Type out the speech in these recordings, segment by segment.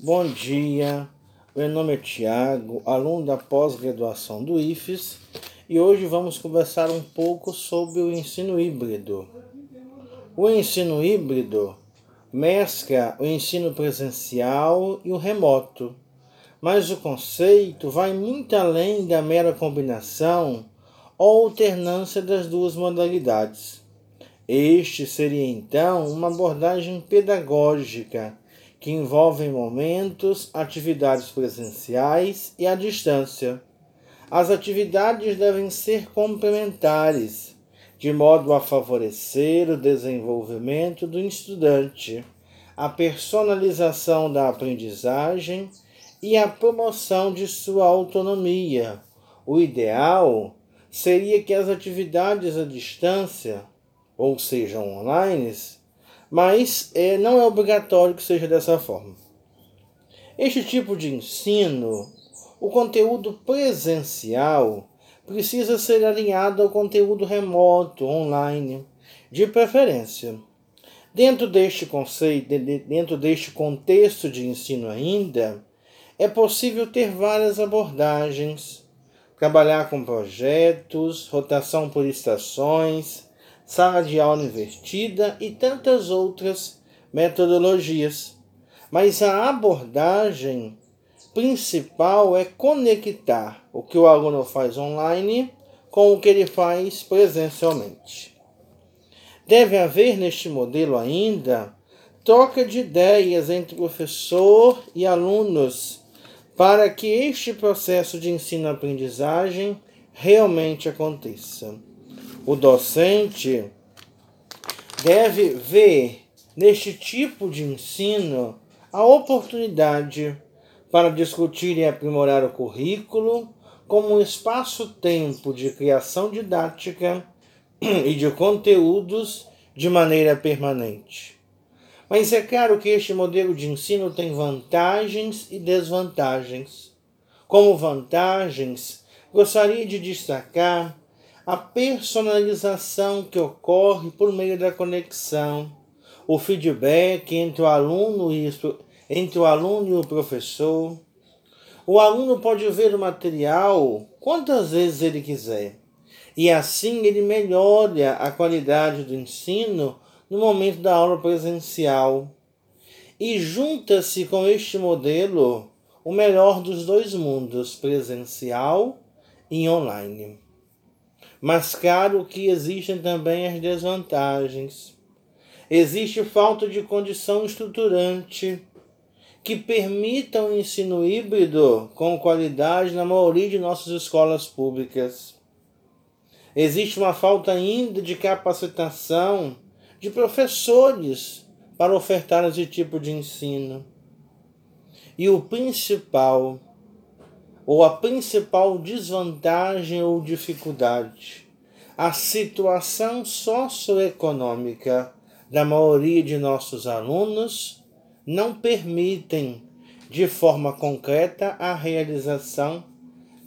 Bom dia, meu nome é Tiago, aluno da pós-graduação do IFES e hoje vamos conversar um pouco sobre o ensino híbrido. O ensino híbrido mescla o ensino presencial e o remoto, mas o conceito vai muito além da mera combinação ou alternância das duas modalidades. Este seria então uma abordagem pedagógica que envolvem momentos, atividades presenciais e à distância. As atividades devem ser complementares, de modo a favorecer o desenvolvimento do estudante, a personalização da aprendizagem e a promoção de sua autonomia. O ideal seria que as atividades à distância, ou sejam online, mas é, não é obrigatório que seja dessa forma. Este tipo de ensino, o conteúdo presencial, precisa ser alinhado ao conteúdo remoto, online, de preferência. Dentro deste conceito, dentro deste contexto de ensino ainda, é possível ter várias abordagens, trabalhar com projetos, rotação por estações, sala de aula invertida e tantas outras metodologias. Mas a abordagem principal é conectar o que o aluno faz online com o que ele faz presencialmente. Deve haver neste modelo ainda troca de ideias entre professor e alunos para que este processo de ensino-aprendizagem realmente aconteça. O docente deve ver neste tipo de ensino a oportunidade para discutir e aprimorar o currículo como um espaço-tempo de criação didática e de conteúdos de maneira permanente. Mas é claro que este modelo de ensino tem vantagens e desvantagens. Como vantagens, gostaria de destacar a personalização que ocorre por meio da conexão, o feedback entre o aluno e, entre o aluno e o professor. O aluno pode ver o material quantas vezes ele quiser, e assim ele melhora a qualidade do ensino no momento da aula presencial. E junta-se com este modelo o melhor dos dois mundos, presencial e online. Mas claro que existem também as desvantagens. Existe falta de condição estruturante que permita um ensino híbrido com qualidade na maioria de nossas escolas públicas. Existe uma falta ainda de capacitação de professores para ofertar esse tipo de ensino. E o principal ou a principal desvantagem ou dificuldade, a situação socioeconômica da maioria de nossos alunos não permitem de forma concreta a realização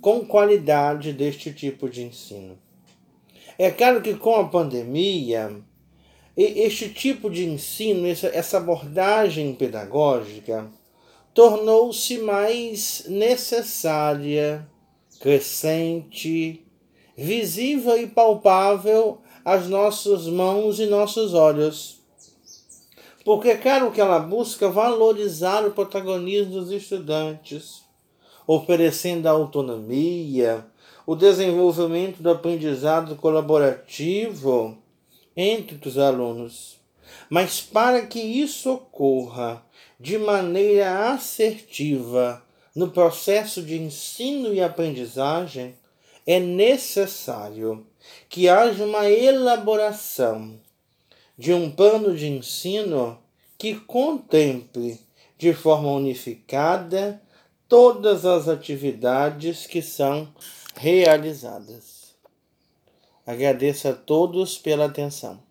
com qualidade deste tipo de ensino. É claro que com a pandemia, este tipo de ensino, essa abordagem pedagógica, tornou-se mais necessária, crescente, visível e palpável às nossas mãos e nossos olhos. Porque, claro que ela busca valorizar o protagonismo dos estudantes, oferecendo a autonomia, o desenvolvimento do aprendizado colaborativo entre os alunos. Mas para que isso ocorra, de maneira assertiva no processo de ensino e aprendizagem, é necessário que haja uma elaboração de um plano de ensino que contemple de forma unificada todas as atividades que são realizadas. Agradeço a todos pela atenção.